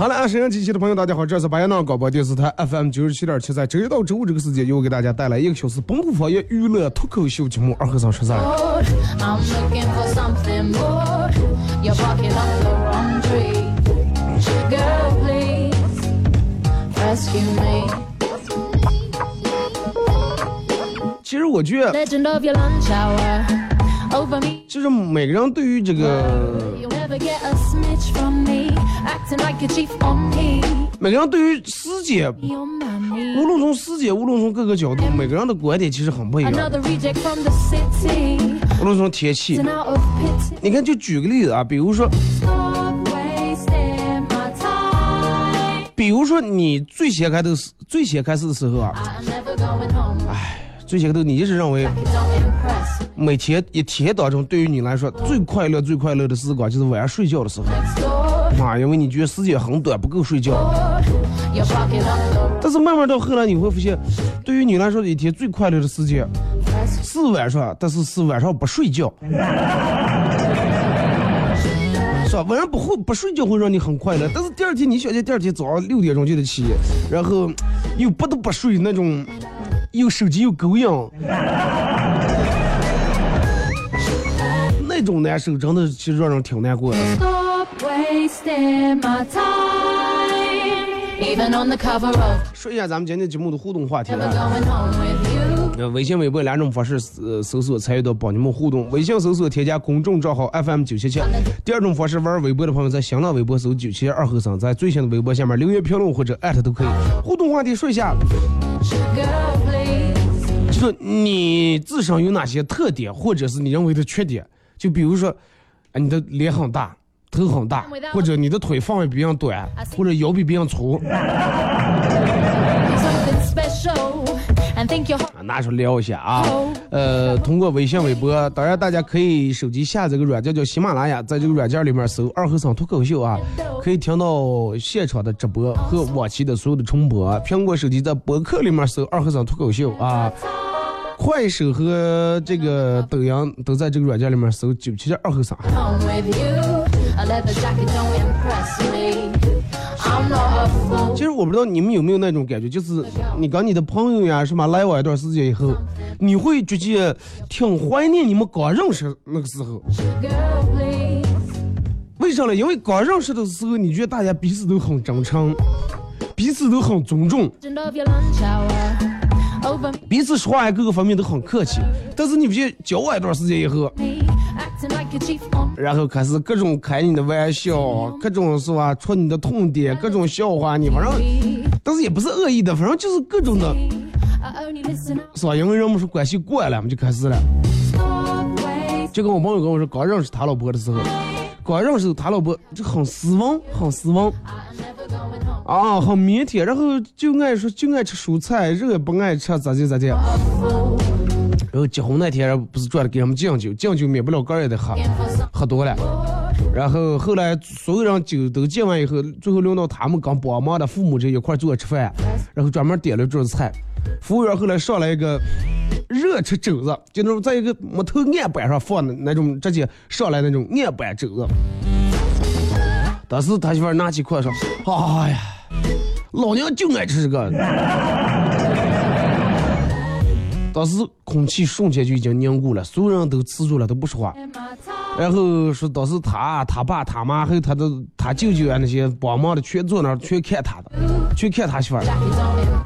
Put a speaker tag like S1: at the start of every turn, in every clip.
S1: 好了，沈阳机器的朋友，大家好，这是白彦淖尔广播电视台 FM 九十七点七，在周一到周五这个时间，又给大家带来一个小时本土方言娱乐脱口秀节目《二和尚说事儿》。其实我觉得，就是每个人对于这个。每个人对于师姐，无论从师姐，无论从各个角度，每个人的观点其实很不一样。无论从天气，你看，就举个例子啊，比如说，比如说你最先开始，最先开始的时候啊，哎，最先开头，你一直认为每天一天当中，对于你来说最快乐、最快乐的时光，就是晚上睡觉的时候。妈，因为你觉得时间很短，不够睡觉。但是慢慢到后来，你会发现，对于你来说，一天最快乐的时间是晚上，但是是晚上不睡觉，是吧？晚上不会不睡觉会让你很快乐，但是第二天你想想第二天早上六点钟就得起，然后又不得不睡那种，又手机又狗痒，那种难受真的其实让人挺难过的。说一下咱们今天节目的互动话题呃，微信、微博两种方式呃搜索参与到帮你们互动。微信搜索添加公众账号 FM 九七七。第二种方式玩微博的朋友在新浪微博搜九七二后生，在最新的微博下面留言评论或者艾特都可以。互动话题说一下。说你自身有哪些特点，或者是你认为的缺点？就比如说，啊，你的脸很大，头很大，或者你的腿放的比别人短，或者腰比别人粗。拿出聊一下啊，呃，通过微信、微博，当然大家可以手机下载个软件叫喜马拉雅，在这个软件里面搜“二和尚脱口秀”啊，可以听到现场的直播和往期的所有的重播。苹果手机在博客里面搜“二和尚脱口秀”啊，快手和这个抖音都在这个软件里面搜“九七点二和尚”。
S2: Home with you. A leather jacket don't impress me. I'm not a fool.
S1: 其实我不知道你们有没有那种感觉，就是你跟你的朋友呀什么来往一段时间以后，你会觉得挺怀念你们刚认识那个时候。为啥呢？因为刚认识的时候，你觉得大家彼此都很真诚，彼此都很尊重，彼此说话呀各个方面都很客气。但是你不觉得交往一段时间以后然后开始各种开你的玩笑，各种是吧戳你的痛点，各种笑话你，反正但是也不是恶意的，反正就是各种的.是吧？因为人们说关系惯了，我们就开始了。就跟我朋友跟我说，刚认识他老婆的时候，刚认识他老婆就很斯文，很斯文啊，很腼腆，然后就爱说就爱吃蔬菜，肉也不爱吃，咋地咋地。然后结婚那天不是转的给他们敬酒，敬酒免不了个儿也得喝，喝多了。然后后来所有人酒都敬完以后，最后轮到他们跟帮忙的父母这一块儿坐吃饭，然后专门点了桌子菜。服务员后来上来一个热吃肘子，就那种在一个木头案板上放的那种，直接上来那种案板肘子。当时他媳妇拿起筷子说：“哎呀，老娘就爱吃这个。”当时空气瞬间就已经凝固了，所有人都吃住了，都不说话。然后说当时他、他爸、他妈还有他的他舅舅啊那些帮忙的全坐那儿，全看他的，全看他媳妇儿。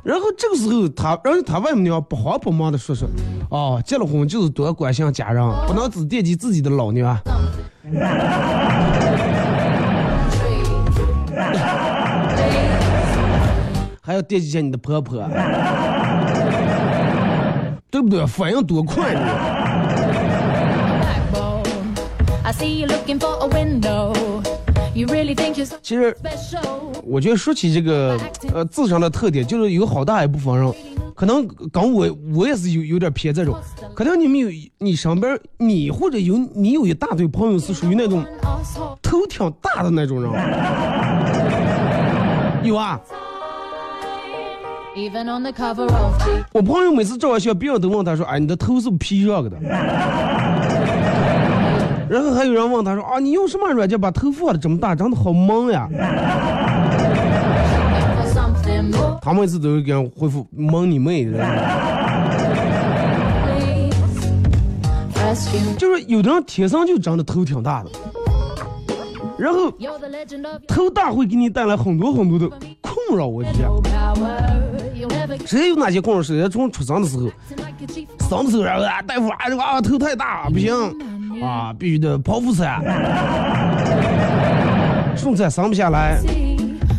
S1: 然后这个时候他，然后他外母娘不慌不忙的说说，哦，结了婚就是多关心家人，不能只惦记自己的老娘。还要惦记下你的婆婆，对不对？反应多快呢
S2: ！backbone. I see you looking for a window. You really think you're so
S1: 其实我觉得说起这个呃自身的特点，就是有好大一部分人，可能跟我我也是有有点偏这种，可能你们有你身边你或者有你有一大堆朋友是属于那种头挺大的那种人，有啊，
S2: Even on the cover of
S1: 我朋友每次照完相，别人都问他说，哎，你的头是 P 热的？然后还有人问他说啊，你用什么软件把头发的这么大，长得好萌呀.他每次都会给人回复萌你妹的。就是有的人天生就长得头挺大的，然后头大会给你带来很多很多的困扰。我觉得，谁有哪些困扰？谁从出生的时候，生的时候，然后啊，大夫啊，这娃娃头太大不行啊，必须得剖腹产，顺产生不下来，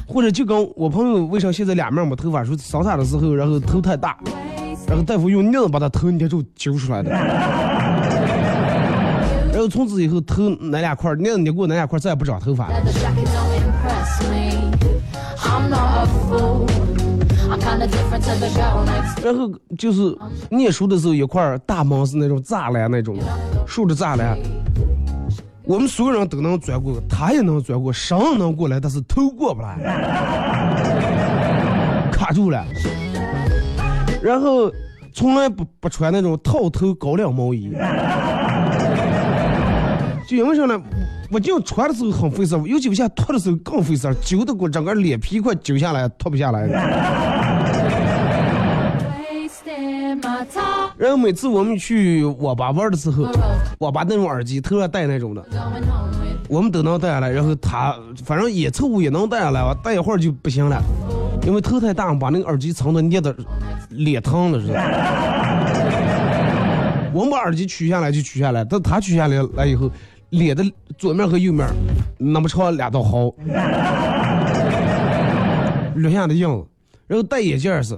S1: 或者就跟我朋友为啥现在俩面没头发，说生产的时候然后头太大，然后大夫用镊子把他头捏住揪出来的。然后从此以后头那两块儿镊子捏过那两块再也不长头发。然后就是念书的时候，一块大门是那种栅栏那种，竖着栅栏，我们所有人都能钻过，他也能钻过，绳能过来，但是头过不来，卡住了。然后从来不不穿那种套头高领毛衣，就因为啥呢？我就穿的时候很费事，尤其我现在脱的时候更费事，揪得过整个脸皮快揪下来，脱不下来。然后每次我们去网吧玩的时候，网吧那种耳机头上戴那种的我们都能戴下来。然后他反正也凑合也能戴下来吧，戴一会儿就不行了，因为头太大，把那个耳机撑的捏的脸疼了似的。我们把耳机取下来就取下来，但他取下来来以后，脸的左面和右面那么长两道壕，留下的印子。然后戴眼镜儿是，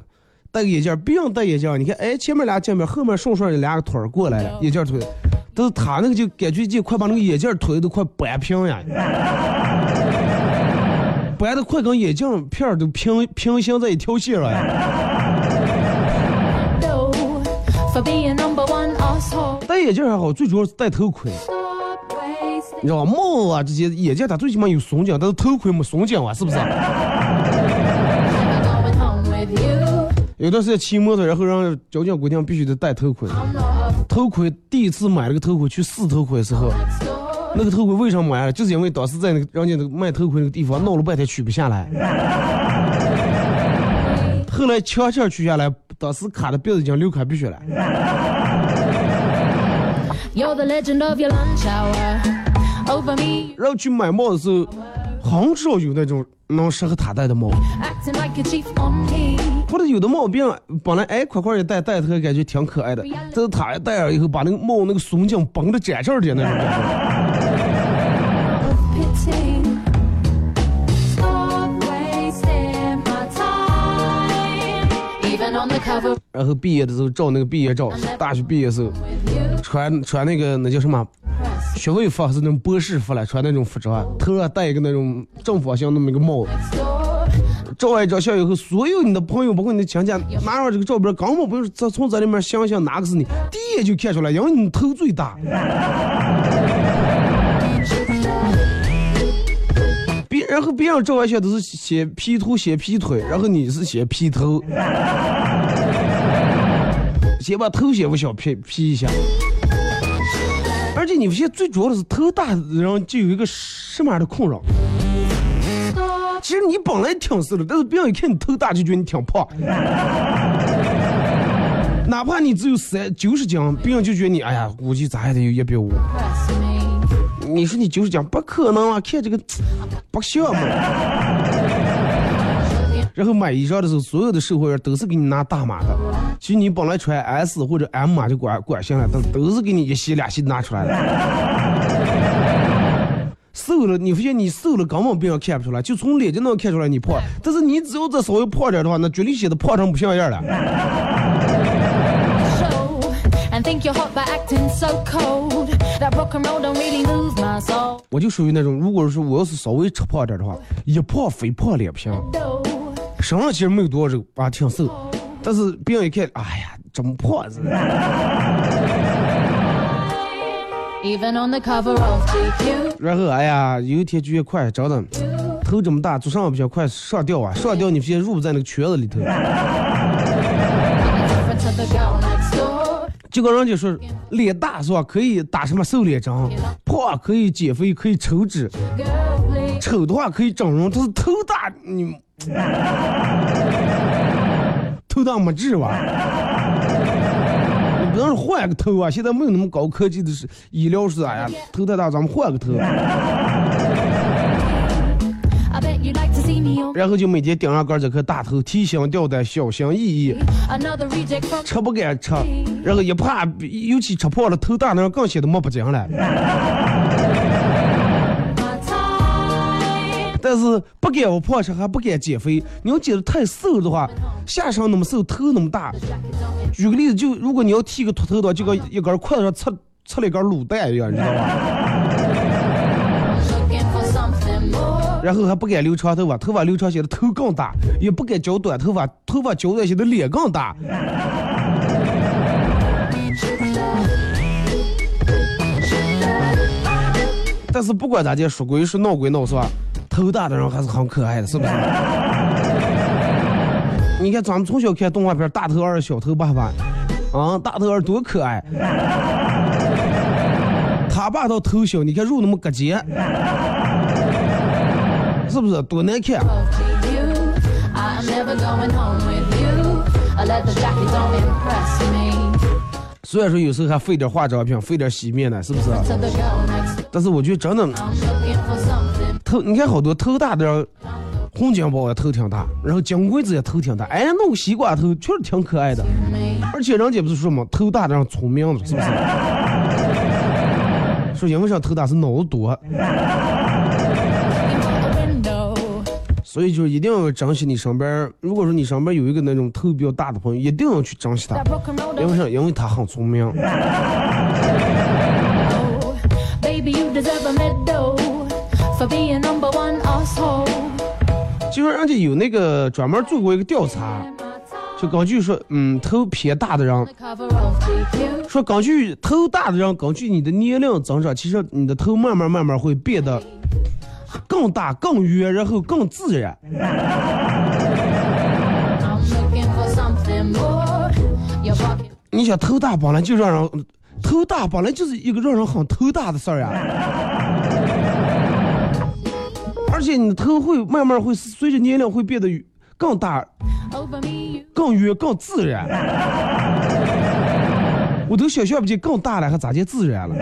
S1: 戴个眼镜，别人戴眼镜，你看，哎，前面俩镜面，后面顺顺的俩个腿儿过来了，眼镜腿，但是他那个就感觉就快把那个眼镜腿都快掰平呀，掰的快跟眼镜片儿都平平行在一条线上呀。戴眼镜还好，最主要是戴头盔。你知道吧？帽啊这些眼镜它最起码有松紧，但是头盔没松紧啊，是不是？有段时间骑摩托，然后让交警规定必须得戴头盔。头盔第一次买了个头盔去试头盔的时候，那个头盔为什么买了？就是因为当时在那个人家那个卖头盔那个地方闹了半天取不下来。后来悄悄取下来，当时卡的鼻子已经流开鼻血了。然后去买帽的时候，很少有那种能适合他戴的帽。或者有的帽病本来哎块块一戴戴头感觉挺可爱的，但是他一戴上以后，把那个帽那个松紧绷的展翅的那种感觉。然后毕业的时候照那个毕业照，大学毕业时候穿穿那个那叫什么？学位服还是那种博士服了，穿那种服装，头上戴一个那种正方形那么一个帽子。照完照相以后，所有你的朋友包括你的亲戚拿上这个照片，根本不用从从这里面想想哪个是你，第一眼就看出来，因为你头最大。别然后别人照完相都是先 P 图先 P 腿，然后你是先 P 头，先把头先不小 P P 一下。而且你现在最主要的是头大然后就有一个什么样的困扰？其实你本来挺瘦的，但是别人一看你头大就觉得你挺胖。哪怕你只有三九十斤，别人就觉得你哎呀，估计咋也得有一百五。你说你九十斤不可能啊，看这个 不像嘛。然后买衣裳的时候，所有的售货员都是给你拿大码的。其实你本来穿 S 或者 M 码就管管行了，但都是给你一系两系拿出来的。瘦了，你发现你瘦了根本别人看不出来，就从脸就能看出来你胖。但是你只要再稍微胖点的话，那绝对显得胖成不像样了。我就属于那种，如果说我要是稍微吃胖点的话，一胖非胖脸不行。身上其实没有多少肉，啊，挺瘦，但是别人一看，哎呀，这么胖子。然后，哎呀，有一天觉得快，真的，头这么大，做啥不行，快上吊啊！上吊，你现在入不在那个圈子里头。结果人家说，脸大是吧？可以打什么瘦脸针，胖可以减肥，可以抽脂，丑的话可以整容。但是头大，你 头大没治吧？你不能换个头啊！现在没有那么高科技的是医疗是啥呀？头太大，咱们换个头。然后就每天顶上杆这颗大头，提心吊胆，小心翼翼，吃不敢吃，然后一怕，尤其吃胖了头大，那样更显得没不精了。但是不敢我胖吃，还不敢减肥。你要减得太瘦的话，下身那么瘦，头那么大。举个例子，就如果你要剃个秃头的话，就跟一根筷子上插插了一根卤蛋一样，你知道吧？然后还不敢留长头发，头发留长显得头更大；也不敢剪短头发，头发剪短显得脸更大。但是不管咋地，说归说，闹归闹，是吧？头大的人还是很可爱的，是不是？你看咱们从小看动画片，大头儿、小头爸爸，啊，大头儿多可爱。他爸倒头小，你看肉那么疙结。是不是多难看？虽然说有时候还费点化妆品，费点洗面奶，是不是？但是我觉得真的头，你看好多头大的人，洪金宝也头挺大，然后金龟子也头挺大，哎，弄个西瓜头确实挺可爱的。而且人家不是说嘛，头大的人聪明，是不是？说因为啥头大是脑子多。所以就一定要珍惜你身边。如果说你身边有一个那种头比较大的朋友，一定要去珍惜他，因为啥？因为他很聪明。就说人家有那个专门做过一个调查，就根据说，嗯，头偏大的人，说根据头大的人，根据你的年龄增长，其实你的头慢慢慢慢会变得更大、更圆，然后更自然。你想头大本来就让人头大本来就是一个让人很头大的事儿呀。而且你的头会慢慢会随着年龄会变得更大、更圆、更自然。我都想象不起更大了，还咋见自然了？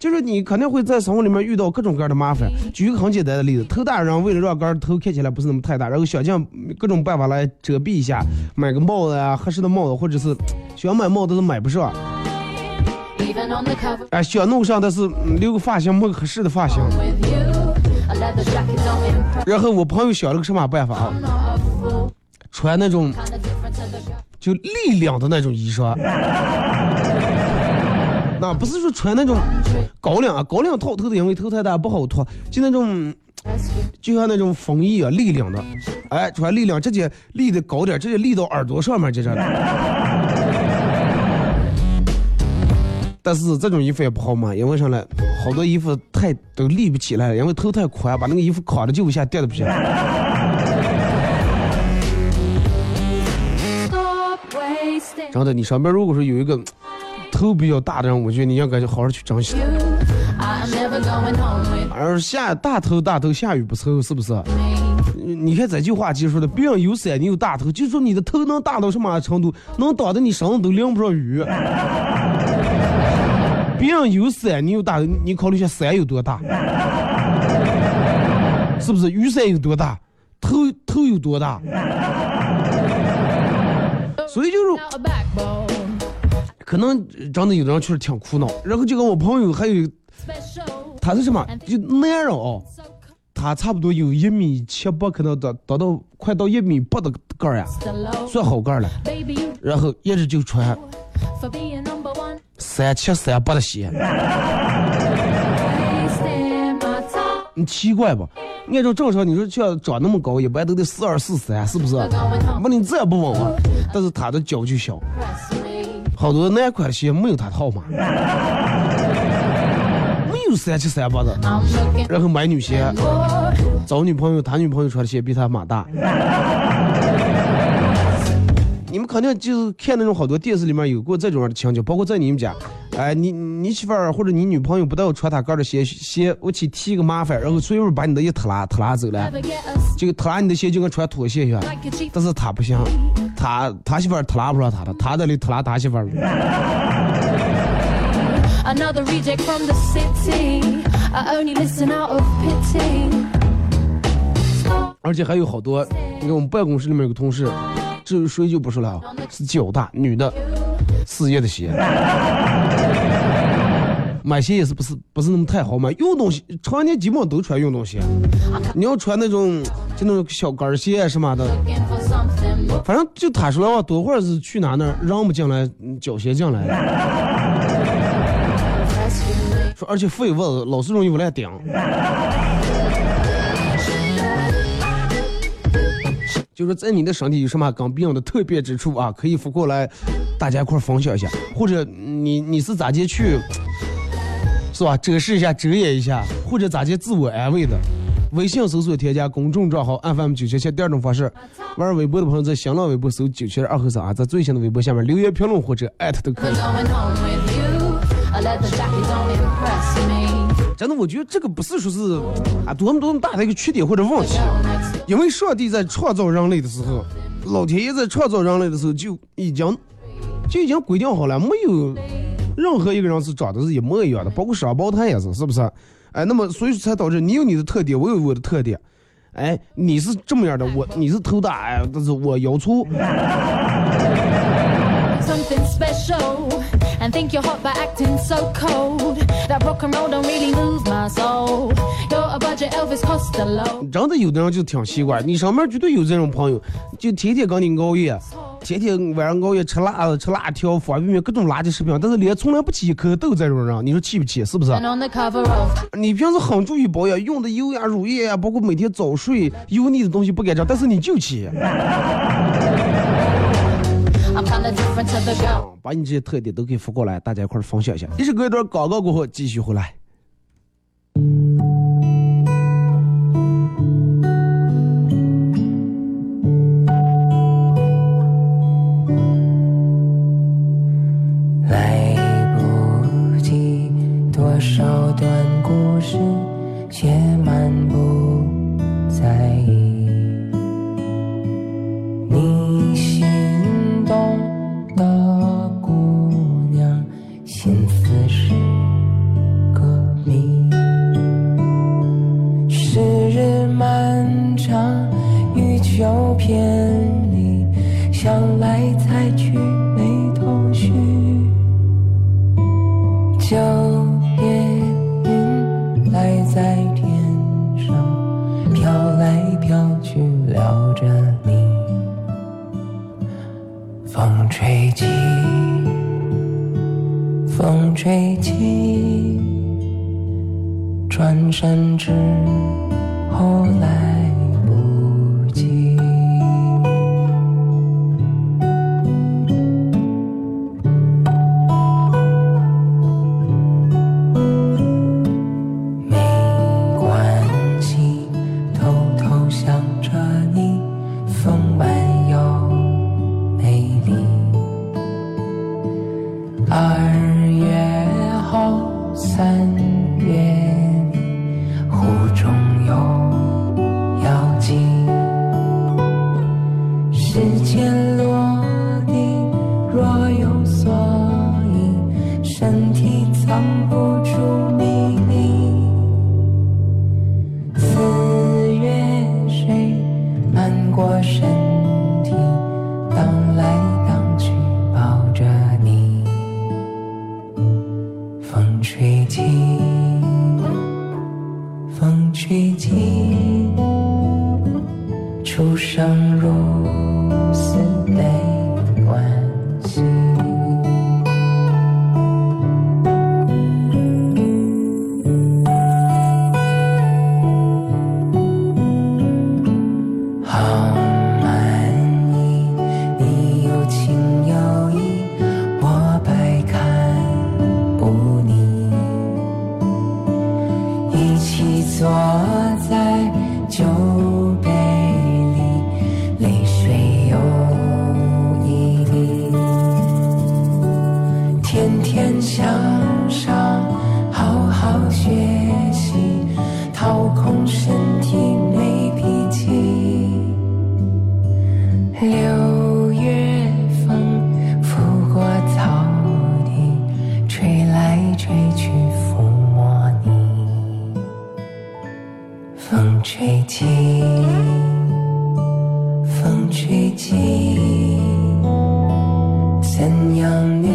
S1: 就是你肯定会在生活里面遇到各种各样的麻烦。举一个很简单的例子，头大人为了让个头看起来不是那么太大，然后想尽各种办法来遮蔽一下，买个帽子啊，合适的帽子，或者是想买帽子都买不上。哎，想弄上，但是留个发型，没个合适的发型。然后我朋友想了个什么办法啊？穿那种就力量的那种衣裳。那不是说穿那种高领啊，高领套头的，因为头太大不好脱。就那种，就像那种风衣啊，力量的。哎，穿力量，直接立的高点，直接立到耳朵上面就这了。但是这种衣服也不好买，因为啥呢？好多衣服太都立不起来了，因为头太宽，把那个衣服扛着就往下掉的不行。真的，你上边如果说有一个 头比较大的人，我觉得你要赶紧好好去珍惜。而下大头大头下雨不愁，是不是？你看这句话就说的，别人有伞，你有大头，就说你的头能大到什么程度，能挡得你身上都淋不上雨。别人有伞，你有大，你考虑一下伞有多大，是不是？雨伞有多大，头头有多大？所以就是，可能真的有的人确实挺苦恼。然后就跟我朋友还有，他是什么？就男人哦，他差不多有一米七八，可能达达到快到一米八的个儿呀，算好个儿了。然后一直就穿。三七三八的鞋，你奇怪不？按照正常，你说像长那么高，一般都得四二四三，是不是？那你这不稳啊？但是他的脚就小，好多男款鞋没有他号码，没有三七三八的。然后买女鞋，找女朋友，他女朋友穿的鞋比他码大。肯定就是看那种好多电视里面有过这种样的情景，包括在你们家，哎，你你媳妇儿或者你女朋友不带我穿她个的鞋，鞋我去提个麻烦，然后随便把你的一拖拉拖拉走了，就拖拉你的鞋就跟穿拖鞋一样，但是他不行，他他媳妇儿拖拉不上他的，他这里拖拉他媳妇儿了。而且还有好多，你看我们办公室里面有个同事。至于谁就不说了啊，是脚大女的，四叶的鞋，买鞋也是不是不是那么太好买，运动鞋常年基本上都穿运动鞋，你要穿那种就那种小跟鞋什么的，反正就他说的话，多会儿是去哪那让不进来，脚鞋进来。了，说而且废物老是容易往来顶。就是在你的身体有什么跟别人的特别之处啊，可以发过来，大家一块分享一下。或者你你是咋接去，是吧？展示一下，遮掩一下，或者咋接自我安慰的？微信搜索添加公众账号 FM 九七七。第二种方式，玩微博的朋友在新浪微博搜九七二和三啊，在最新的微博下面留言评论或者艾特都可以。真的，我觉得这个不是说是啊多么多么大的一个缺点或者问题，因为上帝在创造人类的时候，老天爷在创造人类的时候就已经就已经规定好了，没有任何一个人是长得是一模一样的，包括双胞胎也是，是不是？哎，那么所以说才导致你有你的特点，我有我的特点，哎，你是这么样的，我你是头大，哎，但是我腰粗。
S2: Think you're hot by acting so cold. That rock and roll don't really move my soul. You're a budget Elvis Costello.
S3: 真的有的人就挺奇怪，你身边绝对有这种朋友，就天天跟你熬夜，天天晚上熬夜吃辣子、吃辣条、方便面各种垃圾食品，但是脸从来不起一颗痘这种人，你说气不气？是不是你平时很注意保养，用的油呀、乳液呀，包括每天早睡油腻的东西不敢吃，但是你就气，把你这些特点都给发过来，大家一块分享一下。一首歌一段广告过后，继续回。来
S4: 风吹起，风吹起，怎样念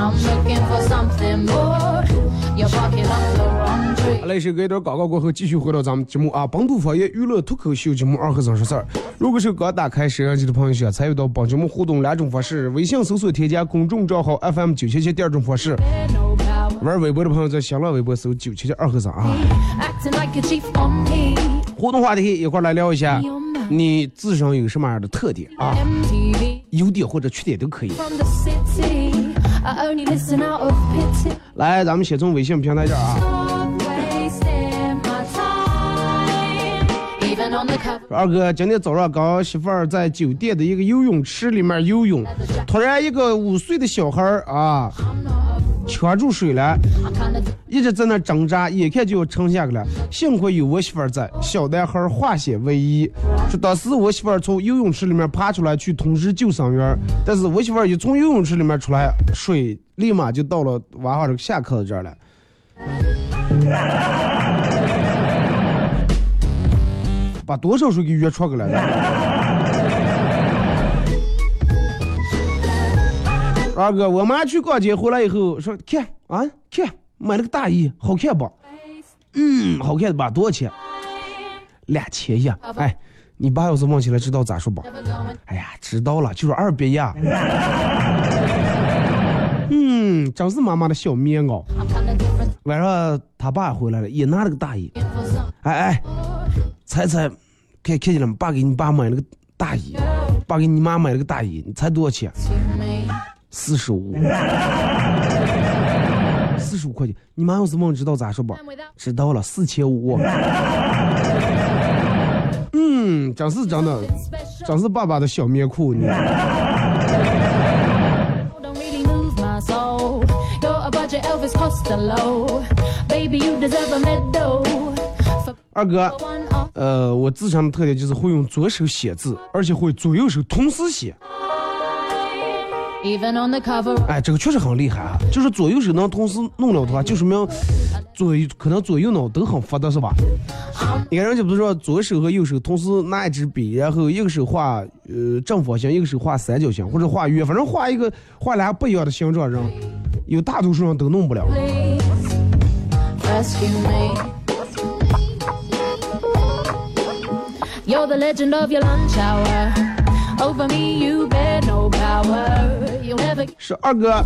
S1: 好嘞，是隔一段广告过后，继续回到咱们节目啊，本土方言娱乐脱口秀节目二和尚说事儿。如果是刚打开摄像机的朋友，想参与到本节目互动两种方式：微信搜索添加公众账号 FM 九七七；第二种方式.玩微博的朋友在新浪微博搜九七七二和尚啊。互动话题一块儿来聊一下，你自身有什么样的特点啊优点或者缺点都可以。来，咱们先从微信平台这儿啊。二哥，今天早上刚媳妇儿在酒店的一个游泳池里面游泳，突然一个五岁的小孩儿啊，
S2: I'm not a fool.
S1: 呛住水了，一直在那挣扎，眼看就要沉下去了。幸亏有我媳妇儿在，小男孩化险为夷。说当时我媳妇儿从游泳池里面爬出来去通知救生员，但是我媳妇儿一从游泳池里面出来，水立马就到了娃娃这个下课的这儿了。把多少水给约出去了？二哥，我妈去逛街回来以后说：“看啊，看买了个大衣，好看不？嗯，好看吧？多少钱？两千呀！哎，你爸要是问起来，知道咋说不？哎呀，知道了，就是二别呀。嗯，真是妈妈的小棉袄。晚上他爸回来了，也拿了个大衣。哎哎，猜猜，看看见了吗？爸给你爸买了个大衣，爸给你妈买了个大衣，你猜多少钱？四十五，四十五块钱。你妈要是问知道咋说
S2: 吧？
S1: 知道了，四千五。嗯，真是真的，真是爸爸的小棉裤你。二哥，呃，我自身的特点就是会用左手写字，而且会左右手同时写。哎，这个确实很厉害啊！就是左右手能同时弄了的话，就说明左可能左右脑都很发达，是吧？你看人家不是说左手和右手同时拿一支笔，然后一个手画呃正方形，一个手画三角形或者画圆，反正画一个画俩不一样的形状，人有大多数人都弄不了。
S2: You're the legend of your lunch hour. Over me, you bear no power.
S1: 是二哥。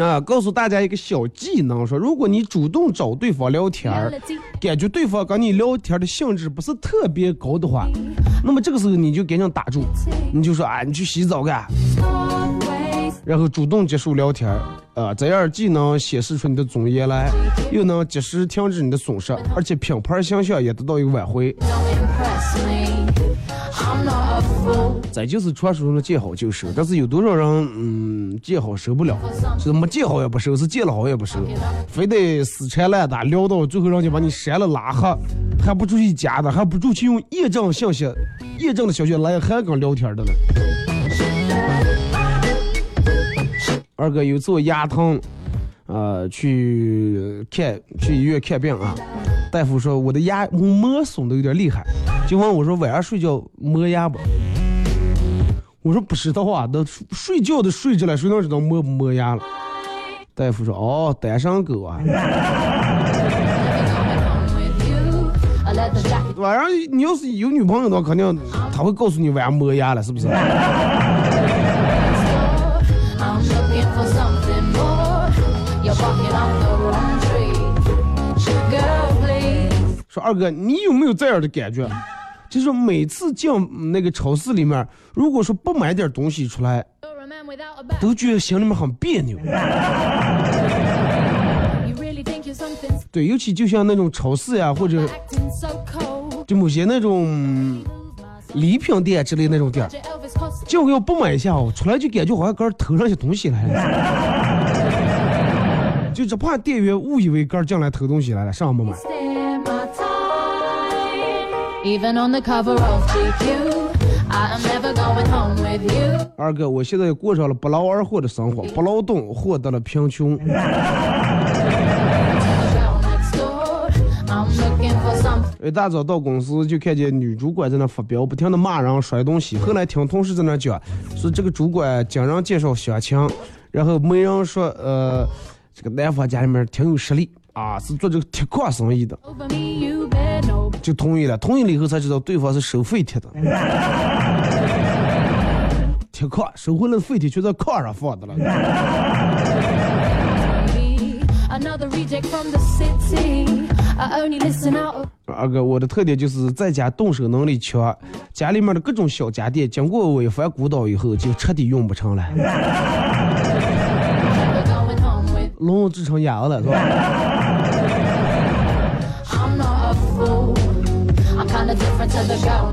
S1: 啊，告诉大家一个小技能，说如果你主动找对方聊天儿，感觉对方跟你聊天的兴致不是特别高的话，那么这个时候你就赶紧打住，你就说啊，你去洗澡干。然后主动结束聊天儿，啊，这样既能显示出你的尊严来，又能及时停止你的损失，而且品牌形象也得到一个挽回。
S2: Don't impress me. I'm not a fool.
S1: 这就是传说中的见好就收，但是有多少人，嗯，见好收不了，是没见好也不收，是见了好也不收，非得死缠烂打，聊到最后人家把你删了拉黑，还不出去加的，还不出去用验证信息、验证的消息来还跟聊天的呢。二哥有一次我牙疼，呃，去看去医院看病啊，大夫说我的牙磨损的有点厉害，就问我说晚上睡觉磨牙不？我说不知道啊，那睡觉都睡着了，谁能知道磨不磨牙了？大夫说哦，单身狗啊。晚上你要是有女朋友的话，肯定他会告诉你晚上磨牙了，是不是？说二哥，你有没有这样的感觉？就是每次进那个超市里面，如果说不买点东西出来，都觉得心里面很别扭。对，尤其就像那种超市呀，或者就某些那种礼品店之类那种店，就要不买一下哦，出来就感觉好像儿偷上些东西来了，就只怕店员误以为儿进来偷东西来了，上不买。二哥，我现在过上了不劳而获的生活，不劳动获得了贫穷。一大早到公司就看见女主管在那发飙，不停的骂人、摔东西。后来听同事在那讲，说这个主管经人介绍相亲，然后媒人说，呃，这个男方家里面挺有实力啊，是做这个铁矿生意的，就同意了。同意了以后才知道对方是收废铁的，铁矿收回来的废铁就在矿上放的了。二哥，我的特点就是在家动手能力强，家里面的各种小家电经过我一番鼓捣以后，就彻底用不成了。龙制成鸭子了，是吧？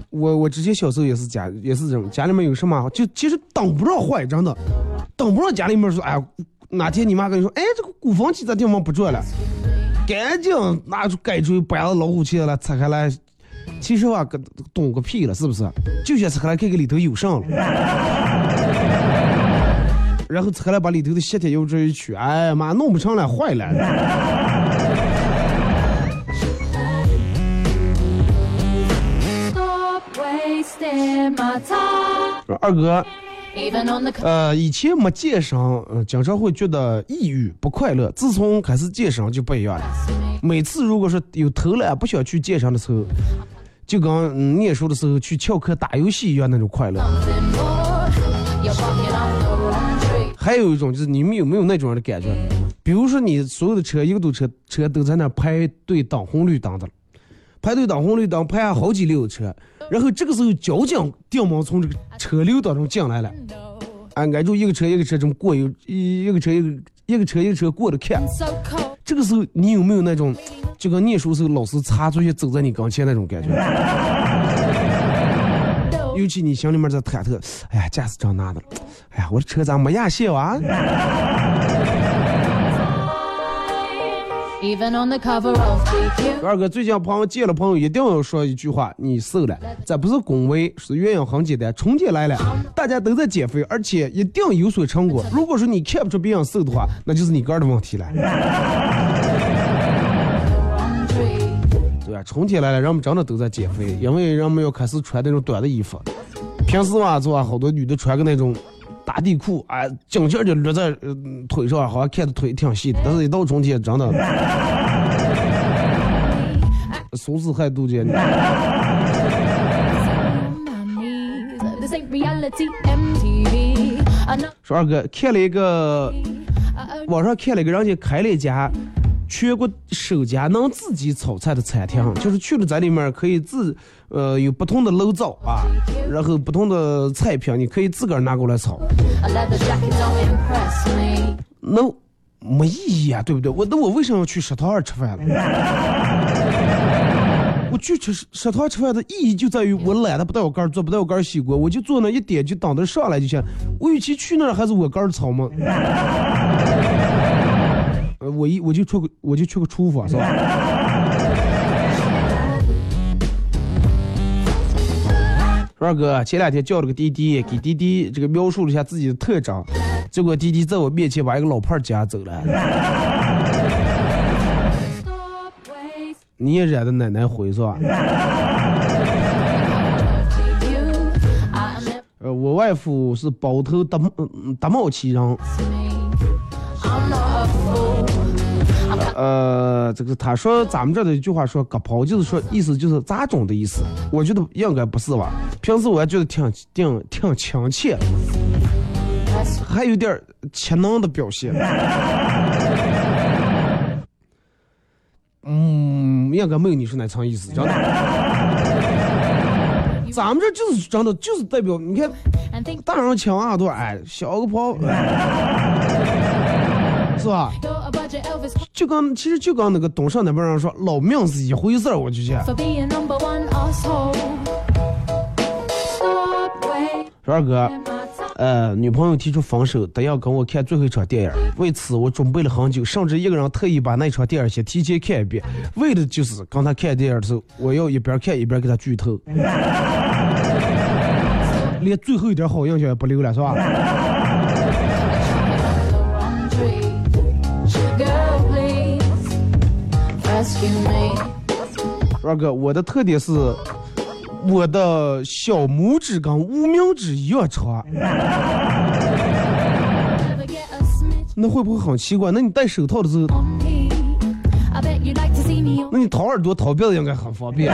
S1: 我我之前小时候也是家也是这种，家里面有什么就其实挡不上坏，真的挡不上家里面说，哎呀。哪天你妈跟你说，哎，这个鼓风机咋地方不转了？赶紧拿出改锥，把老虎钳了拆开来。其实话，个懂个屁了，是不是？就想拆开来看看里头有啥了。然后拆开来把里头的吸铁油这一取，哎呀妈，弄不成了，坏了。二哥。呃，以前没健身，呃，经常会觉得抑郁不快乐。自从开始健身就不一样了。每次如果说有偷懒不想去健身的时候，就跟念书的时候去翘课打游戏一样那种快乐。还有一种就是你们有没有那种人的感觉？比如说你所有的车一个堵车车都在那排队等红绿灯的，排队等红绿灯排上好几溜车。然后这个时候，交警电门从这个车流当中进来了，按挨住一个车一个车这么过，一一个车一个一个车一个车过的看。这个时候，你有没有那种就跟念书时候老师擦出去走在你跟前那种感觉？尤其你心里面在忐忑，哎呀，驾驶证拿的了，哎呀，我的车咋没压线啊？二哥，最近朋友见了朋友，一定要说一句话：你瘦了。这不是恭维，是原因很简单。春节来了，大家都在减肥，而且一定有所成果。如果说你看不出别人瘦的话，那就是你个人的问题了。对啊？春天来了，人们真的都在减肥，因为人们要开始穿那种短的衣服。平时吧，是吧？好多女的穿个那种。打底裤哎，紧劲就勒在腿上，好像看着腿挺细的。但是一到春天，真的，松弛还肚肩。说二哥看了一个，网上看了一个人家开了一家。全国首家能自己炒菜的餐厅，就是去了在里面可以自，呃，有不同的楼灶啊，然后不同的菜品，你可以自个儿拿过来炒。那没意义啊，对不对？我那我为什么要去食堂儿吃饭呢？我去吃食堂吃饭的意义就在于我懒得不带我杆儿做，不带我杆儿洗锅，我就坐那一点就等着上来就行。我与其去那儿，还是我杆儿炒嘛。呃我一我就去个我就去个厨房是吧？二哥前两天叫了个滴滴，给滴滴这个描述了一下自己的特征，结果滴滴在我面前把一个老炮儿夹走了。你也染的奶奶灰是吧？呃，我外父是包头达达茂旗人。呃，这个他说咱们这的一句话说“割袍”，就是说意思就是杂种的意思。我觉得应该不是吧？平时我还觉得挺挺挺亲切，还有点潜能的表现。嗯，应该没有你说那层意思，真的。咱们这就是真的，就是代表你看，大人青娃多哎，小个袍，是吧？就跟其实就跟那个东上那边人说，老命是一回事儿，我就觉得。说二哥，呃，女朋友提出分手，得要跟我看最后一场电影。为此，我准备了很久，甚至一个人特意把那场电影先提前看一遍，为的就是跟他看电影的时候，我要一边看一边给他剧透，连最后一点好印象也不留了，是吧？二哥，我的特点是，我的小拇指跟无名指一样长。那会不会很奇怪？那你戴手套的时候，那你掏耳朵、掏鼻子应该很方便。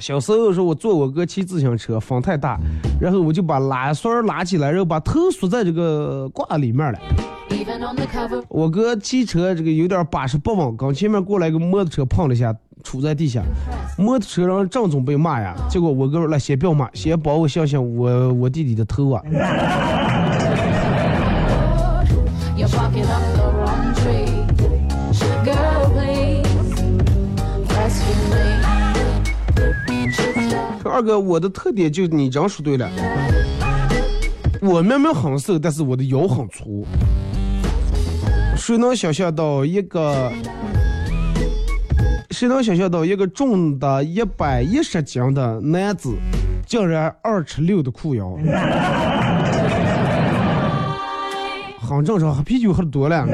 S1: 小时候时候，我坐我哥骑自行车，风太大，然后我就把拉栓拉起来，然后把头缩在这个挂里面了。我哥骑车这个有点把式不稳，刚前面过来个摩托车碰了一下，杵在地下。摩托车上正准备骂呀，结果我哥说：“来，先不要骂，先帮我想想我我弟弟的头啊。”二哥，我的特点就你这样说对了。我明明很瘦，但是我的腰很粗。谁能想象到一个？谁能想象到一个重的一百一十斤的男子，竟然二尺六的裤腰？很正常，啤酒喝多了。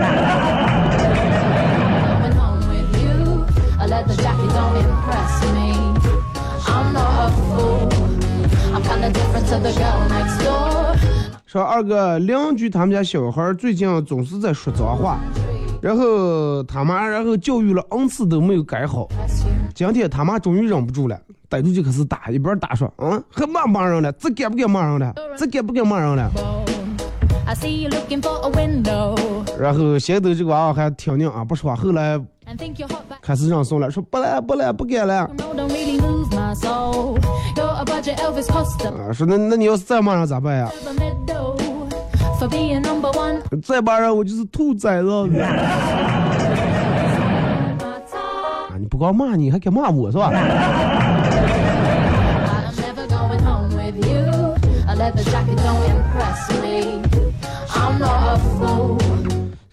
S1: 说二哥，邻居他们家小孩最近总是在说脏话，然后他妈然后教育了 n 次都没有改好。今天他妈终于忍不住了，逮住就开始打，一边打说：“嗯，还骂骂人了？这该不该骂人了？这该不该骂人了？”然后先头这个娃娃还挺硬啊，不说话。后来开始让送了，说不来不来不干了。啊，说那那你要是再骂人咋办呀？再骂人我就是兔崽子！啊，你不光骂你，还敢骂我是吧？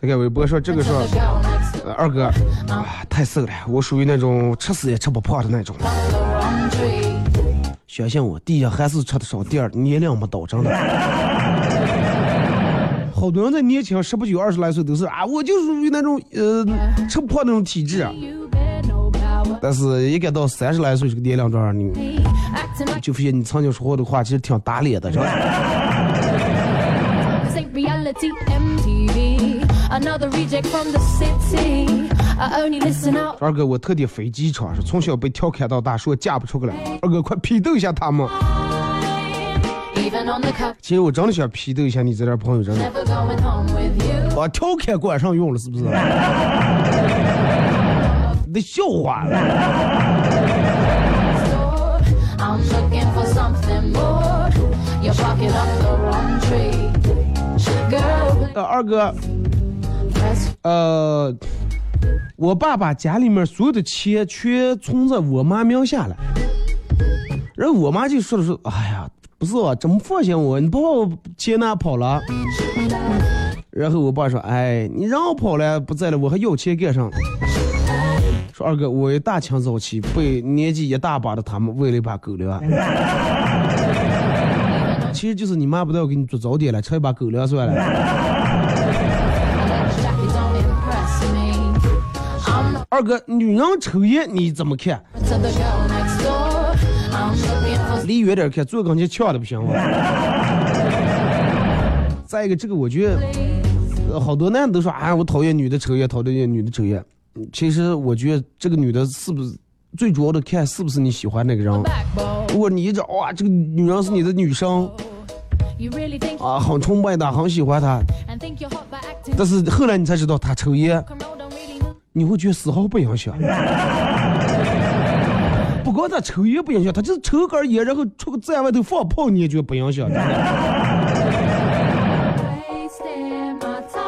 S1: 这个微博说这个说，二哥啊。太瘦了，我属于那种吃死也吃不胖的那种。相信我，第一还是吃的少，第二年龄没到，真的。好多人在年轻十不九、二十来岁都是啊，我就属于那种呃吃不胖那种体质。但是一该到三十来岁这个年龄段，你就发现你曾经说过的话其实挺打脸的，知道吧？二哥，我特地飞机场，是从小被调侃到大，说嫁不出去了。二哥，快批斗一下他们。其实我真的想批斗一下你这点朋友，真的。把调侃管上用了，是不是？那笑话。呃，二哥。呃，我爸把家里面所有的钱全存在我妈名下了，然后我妈就说了说，哎呀，不是啊，怎么放心我？你不把我钱拿跑了？然后我爸说，哎，你让我跑了不在了，我还要钱干啥？说二哥，我一大清早起被年纪一大把的他们喂了一把狗粮，其实就是你妈不都要给你做早点了，吃一把狗粮算了。二哥，女人抽烟你怎么看离远点看，坐跟前呛的不行吗？再一个，这个我觉得，呃好多男的都说，哎，我讨厌女的抽烟，讨厌女的抽烟。嗯其实我觉得这个女的是不是最主要的看是不是你喜欢那个人。如果你一直哇，这个女人是你的女生啊，很崇拜她，很喜欢她.但是后来你才知道她抽烟，你会觉得丝毫不影响。不光他抽烟不影响，他就是抽根烟，然后出个在外头放炮，你也觉得不影响。
S2: Wasting my time.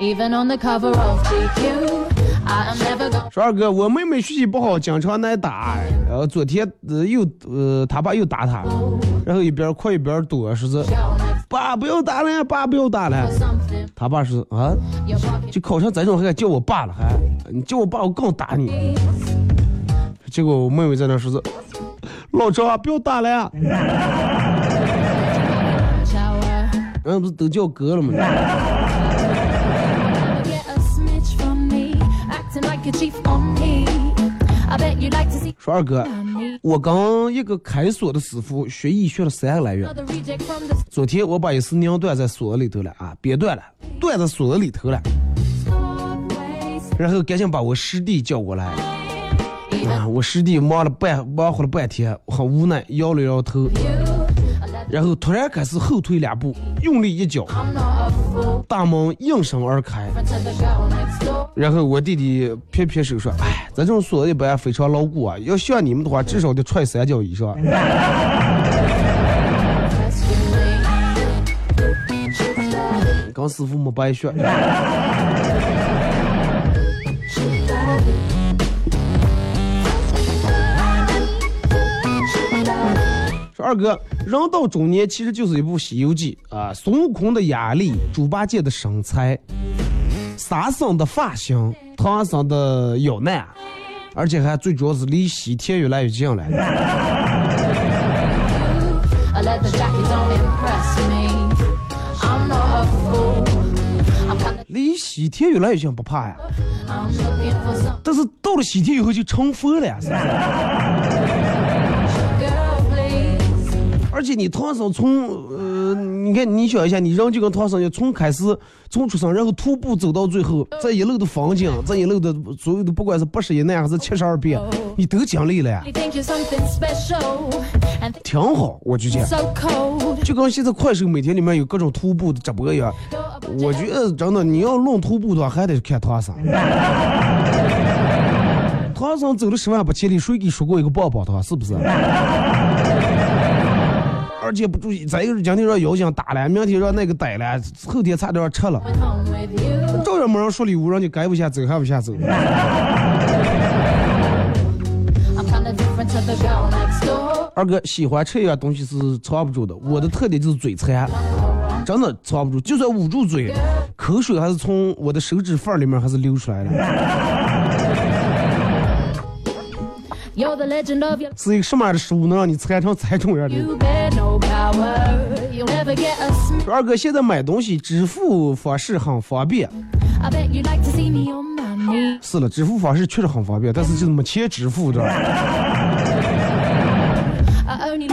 S2: Even on the cover of GQ, I am never gonna
S1: 说二哥，我妹妹学习不好，经常挨打，然后昨天呃又呃他爸又打她，然后一边哭一边躲，说是爸不要打了，爸不要打了。他爸是啊，就好像咱这种还敢叫我爸了，还，你叫我爸，我更打你。结果我妹妹在那说这，老张啊，不要打了呀。嗯，不是都叫哥了吗？说二哥。我跟一个开锁的师傅学艺学了三个来月昨天我把一丝拧断在锁里头了啊，别断了，断在锁里头了，然后赶紧把我师弟叫过来。啊，我师弟忙了半忙活了半天，很无奈，摇了摇头然后突然开始后退两步，用力一脚，大门应声而
S2: 开。
S1: 然后我弟弟撇撇手说：“哎，咱这种锁一般非常牢固啊，要像你们的话，至少得踹三脚以上。
S2: Rescue me. ”
S1: 跟师傅没白学。说二哥，人到中年其实就是一部《西游记》啊，孙悟空的压力，猪八戒的身材，沙僧的发型，唐僧的腰难，而且还最主要是离西天越来越近了。离西天越来越近不怕呀。但是到了西天以后就成佛了呀，而且你唐僧从呃，你看你想一下，你人就跟唐僧一样，从开始从出生，然后徒步走到最后，这一路的风景，这一路的所有的不管是八十一难还是七十二变，你都经历了呀挺好，我就讲。就跟现在快手每天里面有各种徒步的直播一样，我觉得真的你要论徒步的话，还得看唐僧。唐僧走了十万八千里，谁给说过一个棒棒糖？是不是？而且不注意，再一个是今天让妖精打了，明天让那个逮了，后天差点吃了，照样没人说礼物，让你该不下走还不下走。二哥喜欢吃一样东西是藏不住的，我的特点就是嘴馋，真的藏不住，就算捂住嘴，口水还是从我的手指缝里面还是流出来的。是一个什么样的食物能让你馋成菜种样的
S2: ？You bear no power. You'll never get a sm.
S1: 二哥现在买东西支付方式很方便.是了，支付方式确实很方便，但是就是没钱支付的。
S2: I only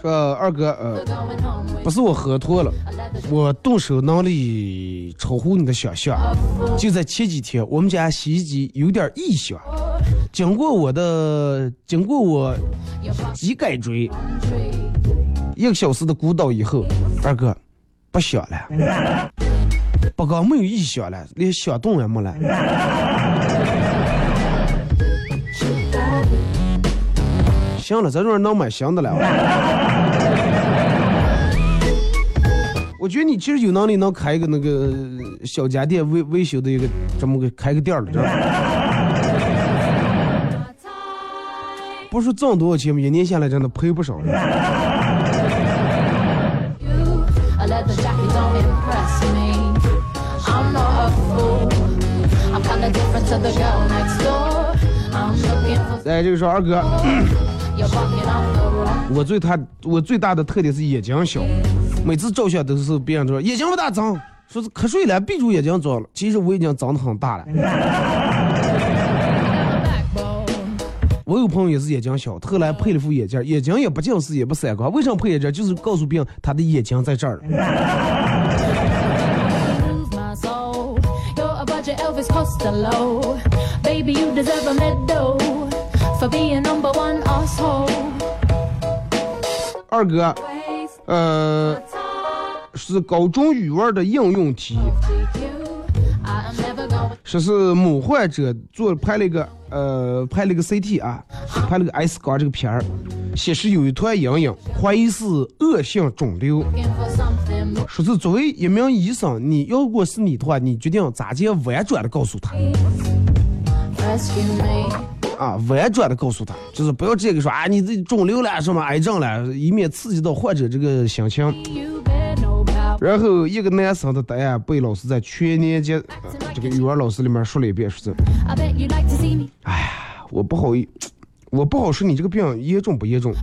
S1: 说二哥，呃不是我喝多了，我动手能力超乎你的想象。就在前几天，我们家洗衣机有点异响，经过我的经过我机改锥一个小时的鼓捣以后，二哥不响了，不光没有异响了，连响动也没了。行了，咱这儿能买新的了。我觉得你其实有能力能开一个那个小家电维维修的一个这么个开个店儿了，知道吧？不是挣多少钱，一年下来真的赔不少了。
S2: You. A leather jacket don't impress me. I'm not a fool. I'm kinda different to the girl next door. I'm looking for
S1: 哎，这个说二哥我最他我最大的特点是眼睛小，每次照相都是别人说眼睛不大脏，说是瞌睡了，闭住眼睛照了。其实我已经长得很大了。我有朋友也是眼睛小，后来配了副眼镜，眼睛也不近视也不散光。为什么配眼镜？就是告诉别人他的眼睛在这儿二哥呃，是高中语文的应用题.说是某患者做拍了一个呃拍了一个 CT 啊，拍了个 X 光这个片儿，显示有一团阴影，怀疑是恶性肿瘤。说是作为一名医生，你要如果是你的话，你决定咋接婉转的告诉他
S2: Rescue me.
S1: 啊，婉转的告诉他，就是不要直接给说啊，你这肿瘤了什么癌症了，以免刺激到患者这个心情。然后一个男生的答案被老师在全年级、呃这个语文老师里面说了一遍，说是
S2: see me.
S1: 我不好意，我不好说你这个病严重不严重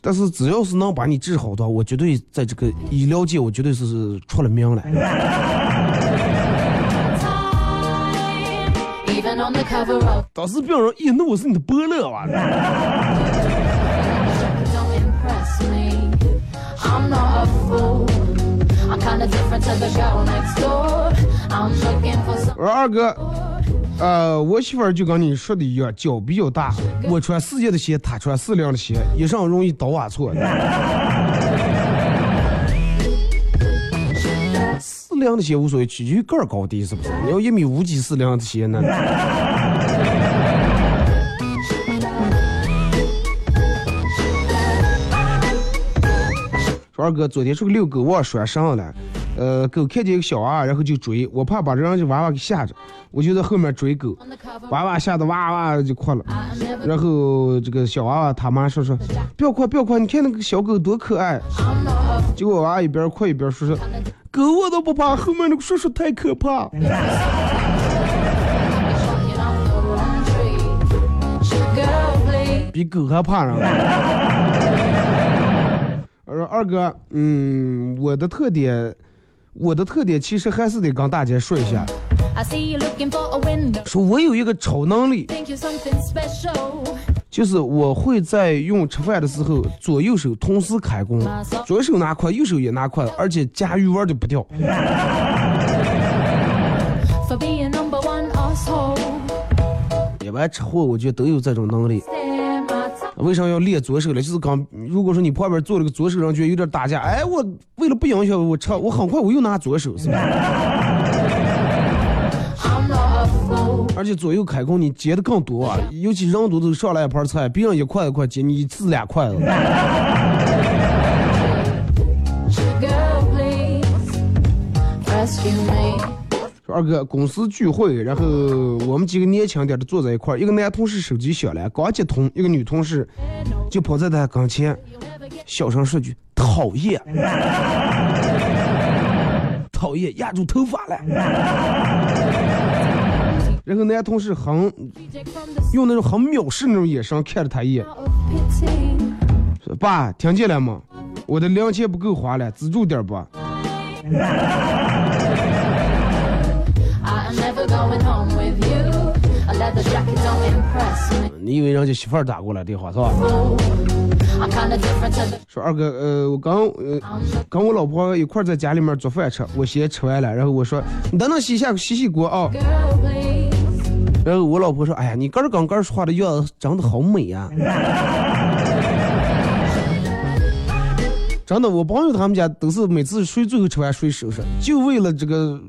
S1: 但是只要是能把你治好的话，我绝对在这个医疗界，我绝对是是出了名了。当时病人一怒是你的伯乐啊
S2: ！don't impress me. I'm not a fool. I'm kinda different to the girl next door. I'm looking for some
S1: 我说二哥，呃，我媳妇儿就跟你说的一样，脚比较大，我穿四件的鞋，她穿四两的鞋，一上容易倒瓦错。这样的鞋无所谓，取决于个儿高低，是不是？你要一米五几四零的鞋呢？说二哥，昨天出去遛狗，忘拴绳了。呃，狗看见一个小娃娃，然后就追，我怕把人家娃娃给吓着，我就在后面追狗.娃娃吓得哇哇就哭了。然后这个小娃娃他妈说说，不要哭不要哭，你看那个小狗多可爱。结果娃娃一边哭一边说说，狗我都不怕，后面那个叔叔太可怕。比狗还怕人。我说二哥，嗯，我的特点，我的特点其实还是得跟大家说一下，说我有一个超能力，就是我会在用吃饭的时候，左右手同时开工，左手拿筷，右手也拿筷，而且夹鱼丸就不掉。一般吃货我觉得都有这种能力。为啥要练左手呢？就是刚，如果说你旁边坐了个左手人，觉得有点打架，哎，我为了不影响我吃，我很快我又拿左手，是吧. 而且左右开弓你接的更多啊，尤其人多都上来一盘菜，别人一筷子筷接，你一次俩筷子。二哥，公司聚会，然后我们几个年轻点的坐在一块儿，一个男同事手机响了，刚接通，一个女同事就跑在他跟前，小声说句讨厌，讨厌，压住头发了。然后男同事很用那种很藐视那种眼神看着他一眼，说爸，听见了吗？我的零钱不够花了，资助点吧。你以为人家媳妇儿打过来电话是吧说二哥，呃，我刚呃跟我老婆一块儿在家里面做饭吃，我先吃完了，然后我说你等等洗一下洗洗锅啊。然后我老婆说，哎呀，你个儿跟个儿说话的样子长得好美呀、真的，我朋友他们家都是每次谁最后吃完谁收拾，就为了这个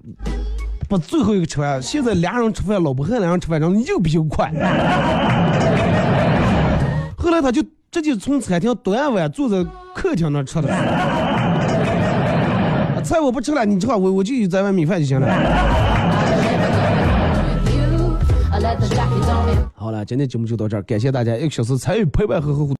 S1: 把最后一个吃完。现在俩人吃饭，老婆和俩人吃饭，然后又比又快。后来他就直接从餐厅端碗坐在客厅那吃的。啊 菜我不吃了，你吃吧，我我就在碗米饭就行了。好了，今天节目就到这儿，感谢大家一个小时参与陪伴和呵护。